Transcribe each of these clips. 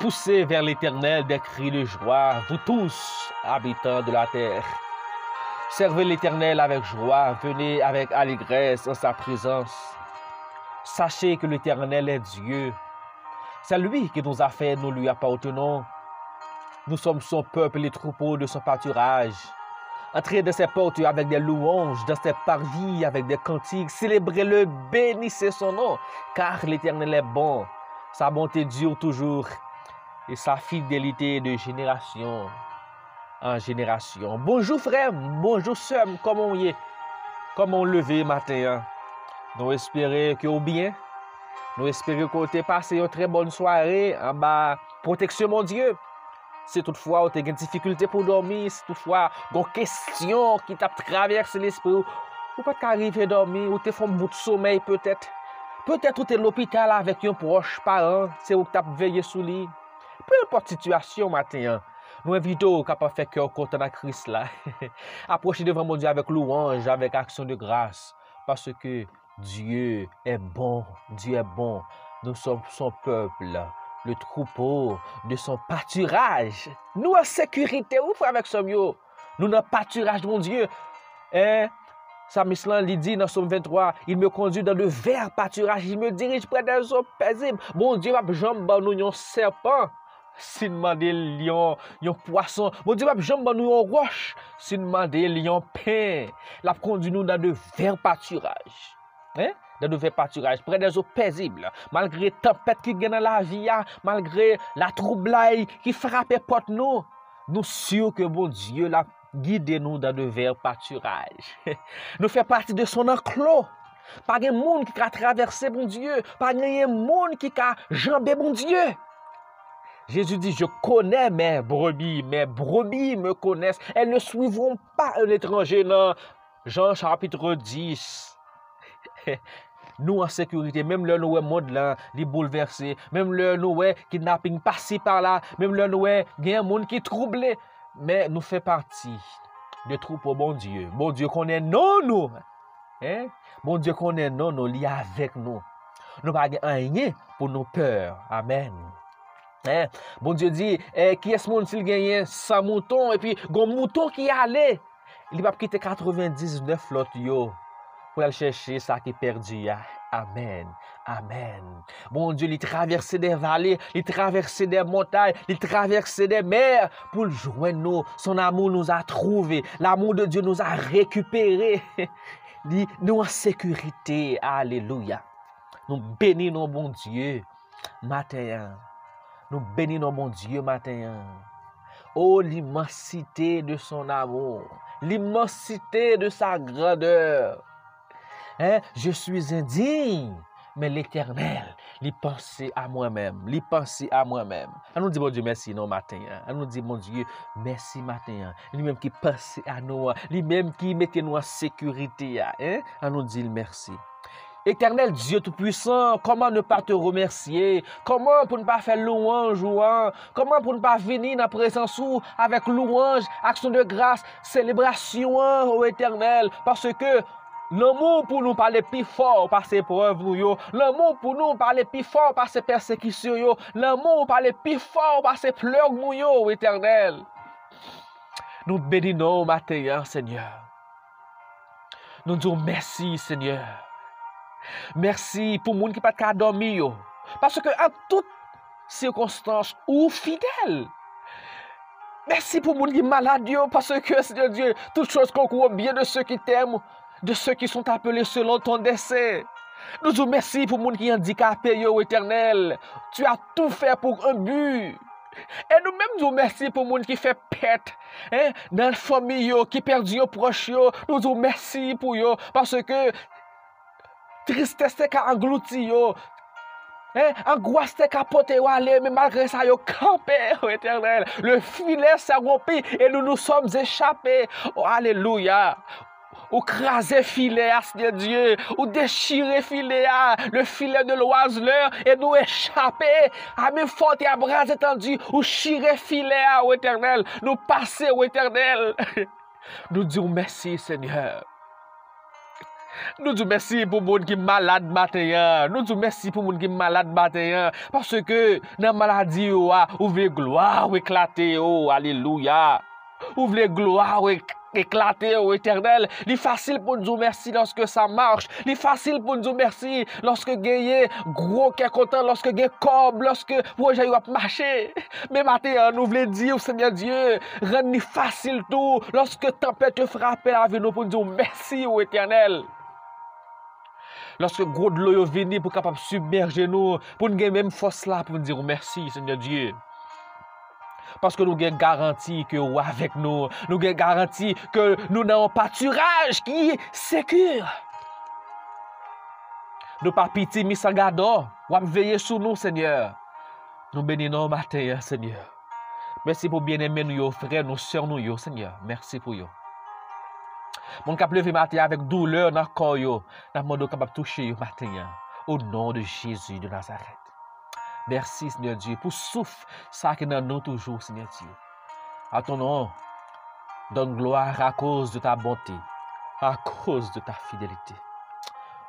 Poussez vers l'Éternel des cris de joie, vous tous, habitants de la terre. Servez l'Éternel avec joie, venez avec allégresse en sa présence. Sachez que l'Éternel est Dieu. C'est lui qui nous a fait, nous lui appartenons. Nous sommes son peuple, les troupeaux de son pâturage. Entrez dans ses portes avec des louanges, dans ses parvis avec des cantiques. Célébrez-le, bénissez son nom, car l'Éternel est bon. Sa bonté dure toujours et sa fidélité de génération en génération. Bonjour frère, bonjour sœur, comment y est? Comment lever matin? Nous espérons que vous bien. Nous espérons que vous avez passé une très bonne soirée en bas protection mon Dieu. Si toutfwa ou te gen dificulte pou dormi, si toutfwa gon kestyon ki tap traverse l'esprit ou, ou pat ka arrive dormi, ou te fon bout somey peut-et. Peut-et ou te l'opital avek yon proche paran, se ou tap veye sou li. peu import situasyon maten an. Nou evito ou kapap fek yo kontan a kris la. Aproche devan moun Diyo avèk louange, avèk aksyon de grâs. Parce ke Diyo e bon, Diyo e bon. Nou som son peuple, le troupeau de son paturaj. Nou an sekurite ou fwa avèk som yo. Nou nan paturaj moun Diyo. Eh, Samislan li di nan som 23, il me kondu dan le ver paturaj, il me dirij pre den som pezib. Moun Diyo ap jom ban nou yon serpant. sinman de liyon, yon poason. Bon di pap, jom ban nou yon roche, sinman de liyon pen. Lap kondi nou nan de ver paturaj. Hein? Dan nou ve paturaj, pre de zo pezible Malgre tempet ki genan la viya Malgre la troublai Ki frape pot nou Nou syo ke bon Diyo la guide nou Dan nou ve paturaj Nou fe pati de son anklo Pa gen moun ki ka traverse bon Diyo Pa gen moun ki ka jambe bon Diyo Jésus dit, je connais mes brebis, mes brebis me connaissent, elles ne suivront pas un étranger. Non. Jean chapitre 10. Nou an sekurite, mèm lè nou wè mod lan li bouleverse, mèm lè nou wè kidnapping pasi par la, mèm lè nou wè gen moun ki trouble, mè nou fè parti de troupe bon Diyo. Bon Diyo konè non nou, bon Diyo konè non nou li avèk nou. Nou pa gen anye pou nou pèr, amen. Bon Diyo di, ki es moun sil genyen sa mouton, e pi gon mouton ki ale, li pa pkite 99 flot yo. pou el chèche sa ki perdi ya. Amen. Amen. Bon Dieu, li traverse de valè, li traverse de montay, li traverse de mer, pou l'jouen nou. Son amou nou a trouvé. L'amou de Dieu nou a rekupéré. Li nou an sekurite. Aleluya. Nou beni nou bon Dieu. Maten. Nou beni nou bon Dieu maten. Oh, l'immensité de son amou. L'immensité de sa grandeur. Je suis indigne, mais l'éternel, li pense à moi-même, li pense à moi-même. A nou di bon Dieu merci non matin, a nou di bon Dieu merci matin, li mèm ki pense à nou, li mèm ki mette nou en sécurité, a nou di merci. Éternel Dieu tout-puissant, comment ne pas te remercier? Comment pour ne pas faire louange ou Comment pour ne pas venir dans présence ou avec louange, action de grâce, célébration au éternel? Parce que L'amour pour nous parler plus fort par ces preuves L'amour pour nous parler plus fort par ces persécutions L'amour parler plus fort par ces pleurs nous éternel. Nous bénissons matin, Seigneur. Nous disons merci, Seigneur. Merci pour monde qui pas de dormir Parce que en toutes circonstances ou fidèle. Merci pour qui est malade parce que, Seigneur Dieu, toutes choses concourent bien de ceux qui t'aiment de ceux qui sont appelés selon ton dessein. Nous vous remercions pour monde qui handicapé, yo éternel. Tu as tout fait pour un but. Et nous-mêmes nous remercions pour monde qui fait pète hein, dans la famille qui perdu un proche. Nous vous remercions pour eux parce que tristesse a englouti yo. Hein, angoisse te capote ou mais malgré ça, yo campé, oh éternel. Le filet s'est rompu et nous nous sommes échappés. Oh, alléluia. Ou krasé filet Seigneur Dieu, ou déchiré filet le filet de l'oiseleur et nous échapper à mes fortes et à bras étendus, ou chiré filet au éternel, nous passer au éternel. Nous disons merci Seigneur. Nou djou mersi pou moun ki malade matenyan. Nou djou mersi pou moun ki malade matenyan. Parce ke nan maladi yo a, ou vle gloa ou eklate yo. Aleluya. Ou vle gloa ou eklate yo eternel. Li fasil pou nou djou mersi loske sa march. Li fasil pou nou djou mersi loske genye gro ke kontan. Loske genye kob. Loske wajay wap mache. Me matenyan nou vle di ou semyan Diyo. Ren ni fasil tou. Loske tempete frape la vi nou pou nou djou mersi ou eternel. Lorske gro dlo yo vini pou kapap submerge nou, pou nou gen menm fos la pou nou dirou mersi, Seigneur Diyo. Paske nou gen garanti ke ou avek nou, nou gen garanti ke nou nan ou paturaj ki sekur. Nou pa piti misangado, wap veye sou nou, Seigneur. Nou beni nou mateye, Seigneur. Mersi pou bien eme nou yo, fre nou, sèr nou yo, Seigneur. Mersi pou yo. Moun kap leve maten avèk douleur nan koyo, nan moun do kapap touche yo maten ya. Ou non de Jésus de Nazaret. Mersi, Seigneur Dieu, pou souf sa ki nan nou toujou, Seigneur Dieu. A ton nom, don gloire a kouz de ta bonte, a kouz de ta fidelite.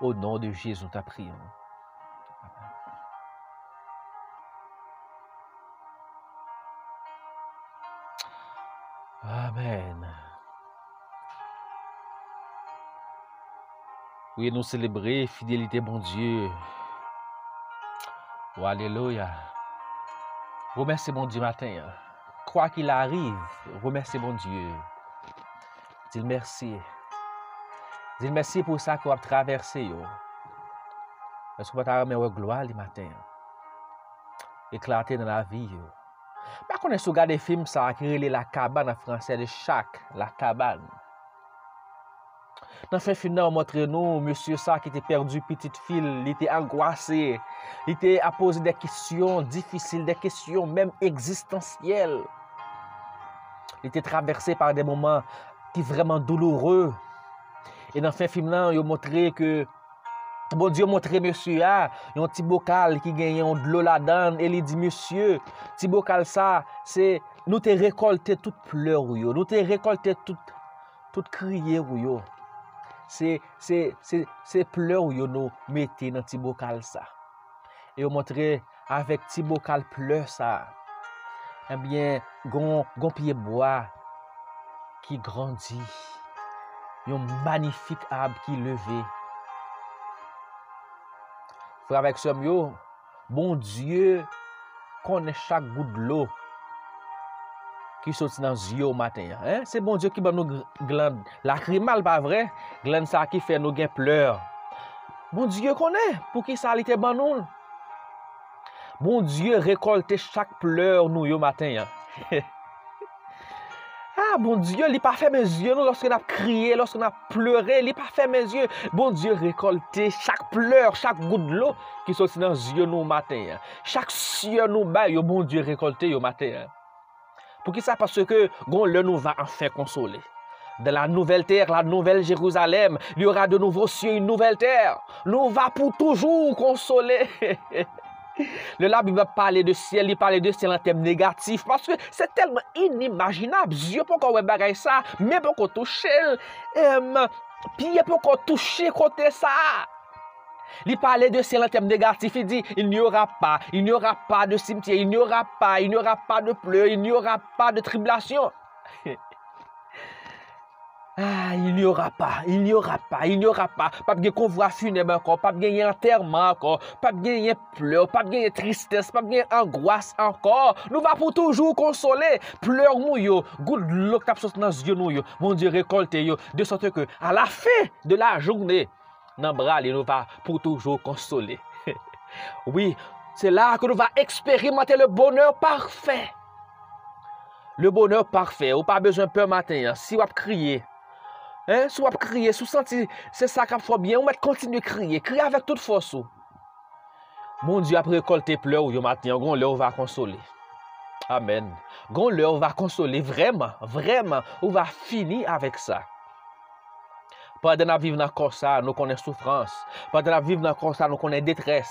Ou non de Jésus, nou ta priyon. Amen. Oui, e nou celebre fidelite bon Diyo. Ou oh, aleloya. Remerse bon Diyo matin. Kwa bon ki la arrive, remerse bon Diyo. Dil mersi. Dil mersi pou sa kwa ap traverse yo. Mwen sou pata reme wè gloa li matin. Eklate nan la vi yo. Mwen konen sou gade film sa akirele la kaban an fransè de chak la kaban. Nan fin fin nan, mwotre nou, monsye sa ki te perdu pitit fil, li te angoase, li te apose de kisyon difisil, de kisyon menm eksistansyel. Li te traverse par de mouman ki vreman douloureux. E nan fin fin bon ah, nan, yo mwotre ke, bon diyo mwotre monsye a, yon ti bokal ki genyon dlo la dan, e li di monsye, ti bokal sa, se nou te rekolte tout pleur yo, nou te rekolte tout, tout kriye yo. se, se, se, se ple ou yo nou mette nan ti bokal sa. E yo montre avèk ti bokal pleur sa, ebyen gon, gon piye boa ki grandi, yon manifik ab ki leve. Fravek som yo, bon Diyo konè chak gout lò. ki soti nan zyo maten ya. Eh? Se bon Diyo ki ban nou glan lakrimal pa vre, glan sa ki fe nou gen pleur. Bon Diyo konen pou ki sa li te ban nou. Bon Diyo rekolte chak pleur nou yo maten ya. ah, bon Diyo li pa fe men zyo nou loske nap kriye, loske nap pleure, li pa fe men zyo. Bon Diyo rekolte chak pleur, chak gout lo ki soti nan zyo nou maten ya. Chak zyo nou bay yo bon Diyo rekolte yo maten ya. Pou ki sa, parce ke gon le nou va anfen konsole. De la nouvel ter, la nouvel Jérusalem, li yora de nouvo sye, yon nouvel ter. Nou va pou toujou konsole. Le la bi va pale de sye, li pale de sye lan tem negatif, parce ke se telman inimaginab. Zyo pou kon we bagay sa, me pou kon touche, piye pou kon touche kote sa. Li pale de se lan tem negatif, il di, il n'y aura pa, il n'y aura pa de cimetier, il n'y aura pa, il n'y aura pa de pleur, il n'y aura pa de tribulation. Ah, il n'y aura pa, il n'y aura pa, il n'y aura pa, pap gen konvoi funeb ankon, pap gen yen enterman ankon, pap gen yen pleur, pap gen yen tristesse, pap gen yen angoas ankon. Nou va pou toujou konsole, pleur mou yo, gout lok tap sos nan zyon nou yo, moun di rekolte yo, de sote ke, a la fe de la jounè, nan bral, il nou va pou toujou konsole. Oui, c'est là que nou va expérimenter le bonheur parfait. Le bonheur parfait, ou pa bezon peur matin, si wap kriye, si wap kriye, sou senti se sakap fò bien, ou mèt kontinu kriye, kriye avèk tout fòsou. Mon Dieu ap rekolte pleur ou yo matin, ou va konsole. Amen. Ou va konsole, vreman, vreman, ou va fini avèk sa. Pade na viv nan konsa, nou konen soufrans. Pade na viv nan konsa, nou konen detres.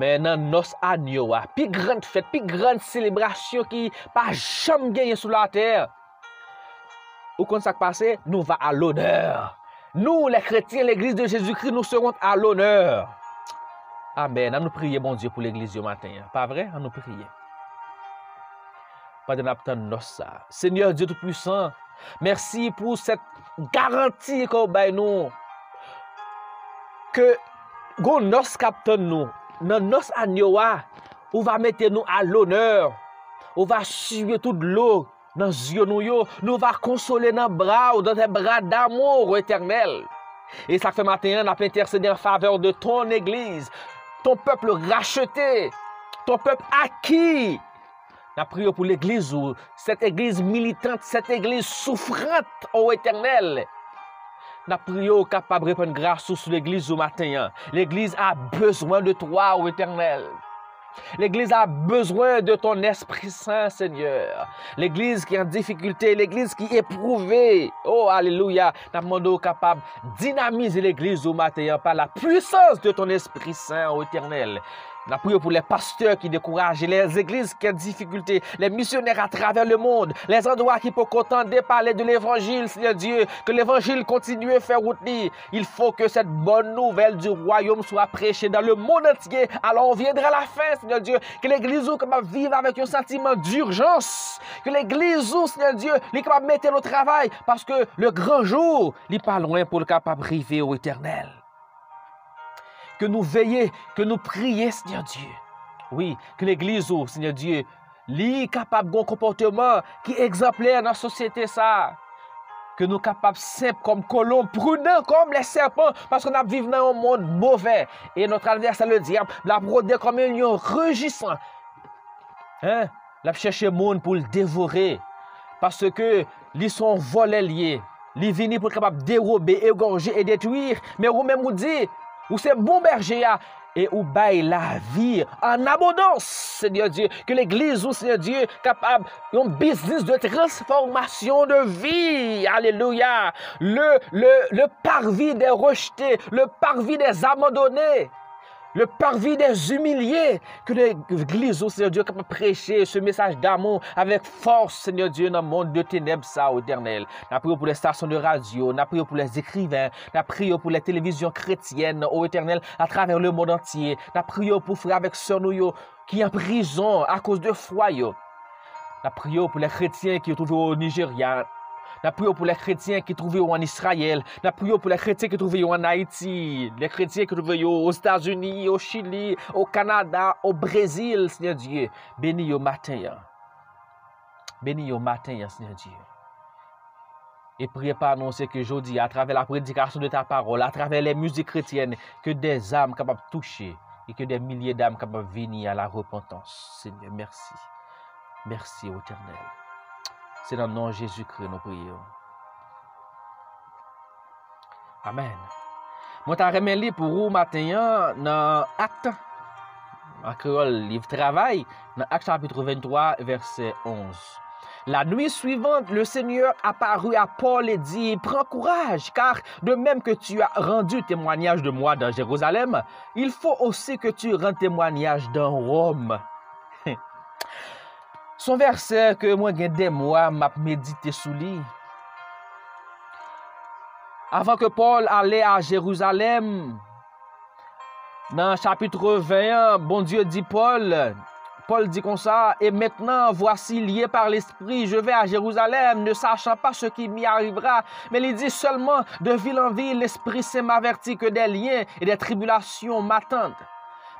Men nan nos anyo wa, pi grand fèt, pi grand selebrasyon ki pa jam genye sou la ter. Ou kon sak pase, nou va a l'oneur. Nou, le kretien, l'Eglise de Jésus-Christ, nou seront a l'oneur. Amen. An nou priye, bon Dieu, pou l'Eglise yo matin. Pa vre? An nou priye. Pas de nos. Seigneur Dieu Tout-Puissant, merci pour cette garantie qu'on nous. Que gon nos nous, dans nos agneaux, ou va mettre nous à l'honneur. On va suivre toute l'eau dans yeux nous, nous va consoler dans bras ou dans tes bras d'amour éternel. Et ça fait matin, on a intercédé en faveur de ton église, ton peuple racheté, ton peuple acquis. On a prié pour l'église, cette église militante, cette église souffrante au éternel. On a prié capable de répondre grâce sur l'église au matin. L'église a besoin de toi, au éternel. L'Église a besoin de ton Esprit Saint, Seigneur. L'Église qui est en difficulté, l'Église qui est éprouvée. Oh, Alléluia. Nous capable de dynamiser l'Église au matin par la puissance de ton Esprit Saint, au éternel. La prière pour les pasteurs qui découragent, les églises qui ont difficultés, les missionnaires à travers le monde, les endroits qui peuvent contenter parler de l'évangile, Seigneur Dieu, que l'évangile continue à faire route. Il faut que cette bonne nouvelle du royaume soit prêchée dans le monde entier. Alors on viendra la fin, Seigneur Dieu, que l'église ou capable vivre avec un sentiment d'urgence, que l'église Seigneur Dieu, est capable de mettre au travail, parce que le grand jour, n'est pas loin pour le capable arriver au éternel que nous veillons, que nous prions, Seigneur Dieu. Oui, que l'Église, oh, Seigneur Dieu, est capable d'un comportement qui est exemplaire dans la société, ça. Que nous capables simples comme colombes, prudents comme les serpents, parce qu'on a vécu dans un monde mauvais. Et notre adversaire, le diable, l'a brodé comme un lion rugissant. Hein? L'a cherché le monde pour le dévorer. Parce que, ils sont volés liés. Ils viennent pour capable dérober, égorger et détruire. Mais vous-même vous dites, ou c'est bon berger et ou bail la vie en abondance, Seigneur Dieu. Que l'Église, ou Seigneur Dieu, capable un business de transformation de vie. Alléluia. Le, le, le parvis des rejetés, le parvis des abandonnés le parvis des humiliés, que l'Église, Seigneur Dieu, capable de prêcher ce message d'amour avec force, Seigneur Dieu, dans le monde de ténèbres, ça, éternel. N'a prié pour les stations de radio, n'a prié pour les écrivains, n'a prié pour les télévisions chrétiennes, au éternel, à travers le monde entier. N'a prié pour frères avec sœurs nous, qui en prison à cause de foi, N'a prié pour les chrétiens qui sont trouvés au Nigeria, n'a prié pour les chrétiens qui trouvent en Israël. N'a prié pour les chrétiens qui trouvent en Haïti. Les chrétiens qui trouvent aux États-Unis, au Chili, au Canada, au Brésil, Seigneur Dieu. Bénis au matin. Bénis au matin, Seigneur Dieu. Et priez pas annoncer que dis à travers la prédication de ta parole, à travers les musiques chrétiennes, que des âmes capables de toucher et que des milliers d'âmes capables de venir à la repentance. Seigneur, merci. Merci, éternel. C'est dans le nom de Jésus-Christ nous prions. Amen. Moi, je remercie pour vous matin dans Acte, en créole, livre travail, dans Acte chapitre 23, verset 11. La nuit suivante, le Seigneur apparut à Paul et dit, Prends courage, car de même que tu as rendu témoignage de moi dans Jérusalem, il faut aussi que tu rendes témoignage dans Rome. Son verset que moi gen des mois m'a médité sous lui. Avant que Paul allait à Jérusalem, dans chapitre 21, bon Dieu dit Paul, Paul dit comme ça, et maintenant voici lié par l'Esprit, je vais à Jérusalem, ne sachant pas ce qui m'y arrivera. Mais il dit seulement, de ville en ville, l'Esprit Saint m'avertit que des liens et des tribulations m'attendent.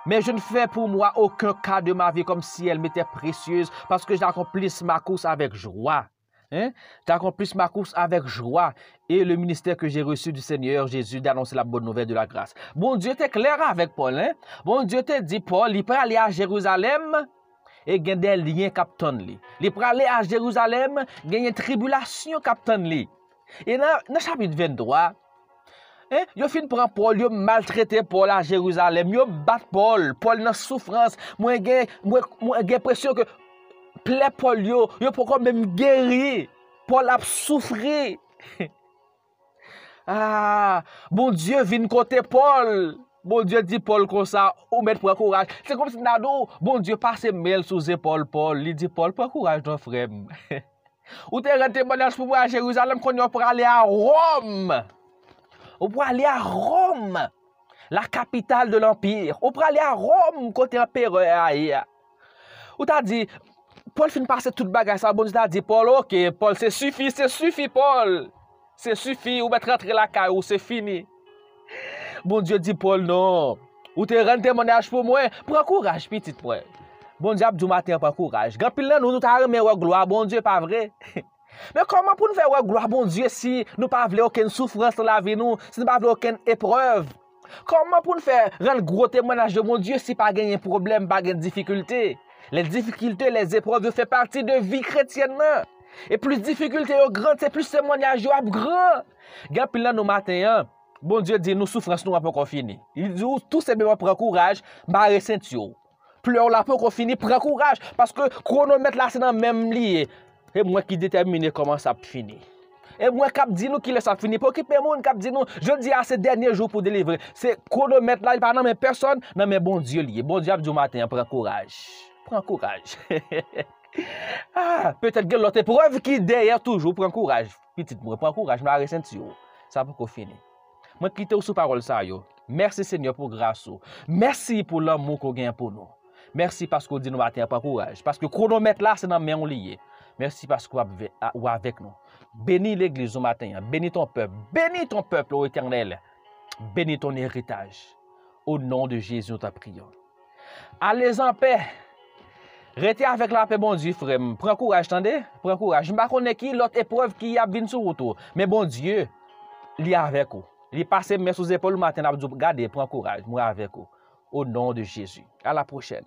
Mais je ne fais pour moi aucun cas de ma vie comme si elle m'était précieuse parce que j'accomplisse ma course avec joie. Hein? J'accomplisse ma course avec joie et le ministère que j'ai reçu du Seigneur Jésus d'annoncer la bonne nouvelle de la grâce. Bon Dieu t'est clair avec Paul. Hein? Bon Dieu t'a dit, Paul, il peut aller à Jérusalem et gagner des liens captain Il peut aller à Jérusalem, gagner tribulation captain Et dans, dans chapitre 23, eh, yo fin pran Paul, yo maltrete Paul a Jeruzalem, yo bat Paul, Paul nan soufrans, mwen gen, gen presyon ke ple Paul yo, yo pokon menm geri, Paul ap soufri. ah, bon Diyo vin kote Paul, bon Diyo di Paul kon sa, ou met pran kouraj, se kom si nado, bon Diyo pase mel sou ze Paul, Paul, li di Paul pran kouraj don frem. Ou te ren temonyaj pou mwen a Jeruzalem kon yo pran ale a Rome. ou pou alè a Rome, la kapital de l'empire. Ou pou alè a Rome kote empereur a yè. Ou ta di, Paul fin pase tout bagay sa, bon di ta di, Paul, ok, Paul, se sufi, se sufi, Paul. Se sufi, ou met rentre la kay, ou se fini. Bon di di, Paul, non. Ou te ren temonaj pou mwen, pran kouraj, pitit mwen. Bon di ap, di maten pran kouraj. gampil nan nou nou ta reme wè gloa, bon di, pa vre. Men koman pou nou fè wè gloa bon Diyo si nou pa vle oken soufrans la vi nou, si nou pa vle oken epreuv? Koman pou nou fè ren gro temonaj de bon Diyo si pa genyen problem, pa genyen difikulte? Le difikulte, les epreuv yo fè parti de vi kretyen nan. E plus difikulte yo gran, se plus temonaj yo ap gran. Gan pilan nou maten an, bon Diyo di nou soufrans nou apon kon fini. Il di ou tout se bewa pren kouraj, bare resent yo. Pleur la pou kon fini, pren kouraj. Paske kronomet la se nan menm liye. E mwen ki determine koman sa ap fini. E mwen kap di nou ki le sa fini. Po ki pe moun kap di nou, je di a se denye jou pou delivre. Se konomet la, pa nan men person, nan men bon diyo liye. Bon diyo ap diyo maten, pren kouraj. Pren kouraj. ah, Petet gen lote preuve ki derye toujou, pren kouraj. Petit mwen, pren kouraj, mwen a resenti yo. Sa pou ko fini. Mwen kite ou sou parol sa yo. Mersi Senyor pou grasou. Mersi pou l'amou ko gen pou nou. Mersi paske ou di nou maten apwa kouraj. Paske kronomet la se nan men ou liye. Mersi paske ou avek nou. Beni l'eglise ou maten. Beni ton pep. Beni ton pep ou eternel. Beni ton eritaj. Ou nan de Jezu ta priyon. Alez an pe. Rete avek la pe bon di frem. Pren kouraj tande. Pren kouraj. Mba konen ki lot epreuve ki ap vin sou woto. Men bon Diyo li avek ou. Li pase mè sou zepol ou maten ap djou. Gade pren kouraj. Mwa avek ou. Ou non de Jésus. A la prochen.